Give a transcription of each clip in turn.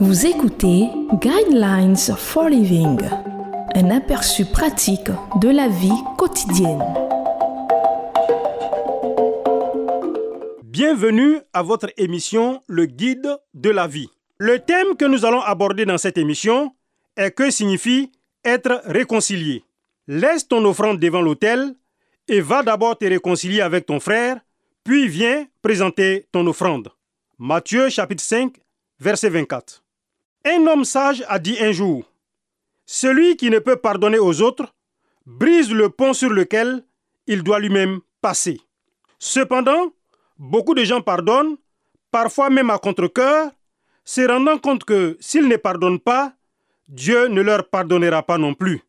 Vous écoutez Guidelines for Living, un aperçu pratique de la vie quotidienne. Bienvenue à votre émission Le Guide de la vie. Le thème que nous allons aborder dans cette émission est que signifie être réconcilié. Laisse ton offrande devant l'autel et va d'abord te réconcilier avec ton frère, puis viens présenter ton offrande. Matthieu chapitre 5, verset 24. Un homme sage a dit un jour, Celui qui ne peut pardonner aux autres brise le pont sur lequel il doit lui-même passer. Cependant, beaucoup de gens pardonnent, parfois même à contre-coeur, se rendant compte que s'ils ne pardonnent pas, Dieu ne leur pardonnera pas non plus.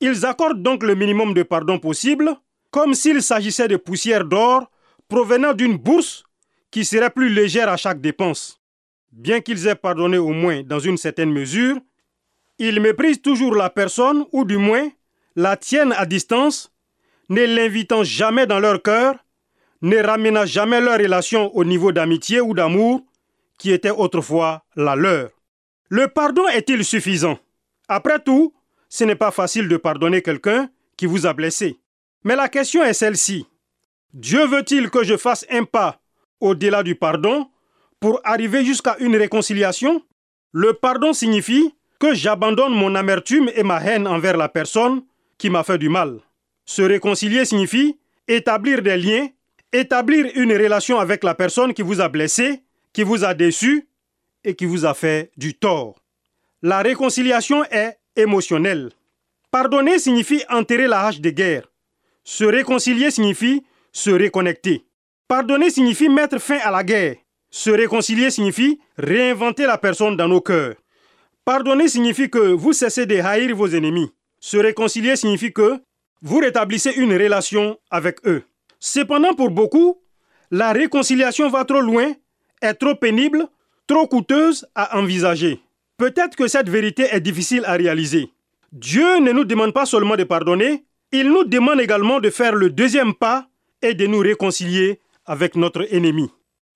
Ils accordent donc le minimum de pardon possible, comme s'il s'agissait de poussière d'or provenant d'une bourse qui serait plus légère à chaque dépense bien qu'ils aient pardonné au moins dans une certaine mesure, ils méprisent toujours la personne, ou du moins la tiennent à distance, ne l'invitant jamais dans leur cœur, ne ramenant jamais leur relation au niveau d'amitié ou d'amour qui était autrefois la leur. Le pardon est-il suffisant? Après tout, ce n'est pas facile de pardonner quelqu'un qui vous a blessé. Mais la question est celle-ci. Dieu veut-il que je fasse un pas au-delà du pardon pour arriver jusqu'à une réconciliation? Le pardon signifie que j'abandonne mon amertume et ma haine envers la personne qui m'a fait du mal. Se réconcilier signifie établir des liens, établir une relation avec la personne qui vous a blessé, qui vous a déçu et qui vous a fait du tort. La réconciliation est émotionnelle. Pardonner signifie enterrer la hache de guerre. Se réconcilier signifie se reconnecter. Pardonner signifie mettre fin à la guerre. Se réconcilier signifie réinventer la personne dans nos cœurs. Pardonner signifie que vous cessez de haïr vos ennemis. Se réconcilier signifie que vous rétablissez une relation avec eux. Cependant, pour beaucoup, la réconciliation va trop loin, est trop pénible, trop coûteuse à envisager. Peut-être que cette vérité est difficile à réaliser. Dieu ne nous demande pas seulement de pardonner, il nous demande également de faire le deuxième pas et de nous réconcilier avec notre ennemi.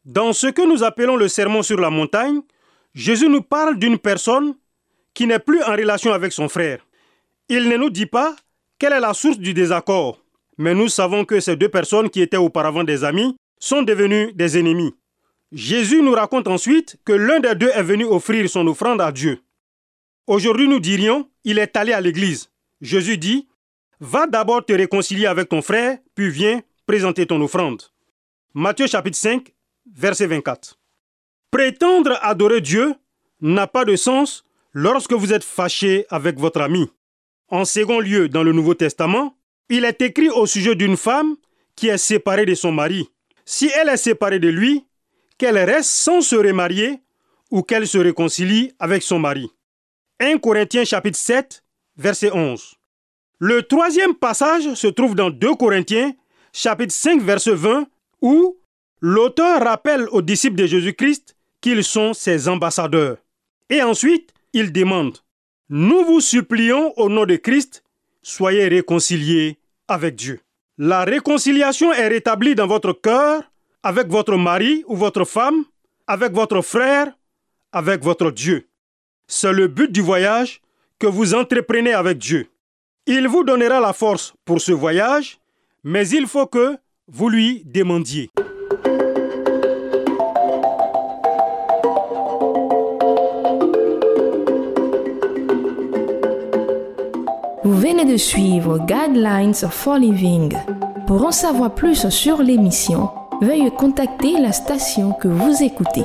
Dans ce que nous appelons le sermon sur la montagne, Jésus nous parle d'une personne qui n'est plus en relation avec son frère. Il ne nous dit pas quelle est la source du désaccord, mais nous savons que ces deux personnes qui étaient auparavant des amis sont devenues des ennemis. Jésus nous raconte ensuite que l'un des deux est venu offrir son offrande à Dieu. Aujourd'hui, nous dirions, il est allé à l'église. Jésus dit, va d'abord te réconcilier avec ton frère, puis viens présenter ton offrande. Matthieu chapitre 5, verset 24. Prétendre adorer Dieu n'a pas de sens lorsque vous êtes fâché avec votre ami. En second lieu, dans le Nouveau Testament, il est écrit au sujet d'une femme qui est séparée de son mari. Si elle est séparée de lui, qu'elle reste sans se remarier ou qu'elle se réconcilie avec son mari. 1 Corinthiens chapitre 7, verset 11. Le troisième passage se trouve dans 2 Corinthiens chapitre 5, verset 20, où L'auteur rappelle aux disciples de Jésus-Christ qu'ils sont ses ambassadeurs. Et ensuite, il demande, Nous vous supplions au nom de Christ, soyez réconciliés avec Dieu. La réconciliation est rétablie dans votre cœur avec votre mari ou votre femme, avec votre frère, avec votre Dieu. C'est le but du voyage que vous entreprenez avec Dieu. Il vous donnera la force pour ce voyage, mais il faut que vous lui demandiez. Vous venez de suivre Guidelines for Living. Pour en savoir plus sur l'émission, veuillez contacter la station que vous écoutez.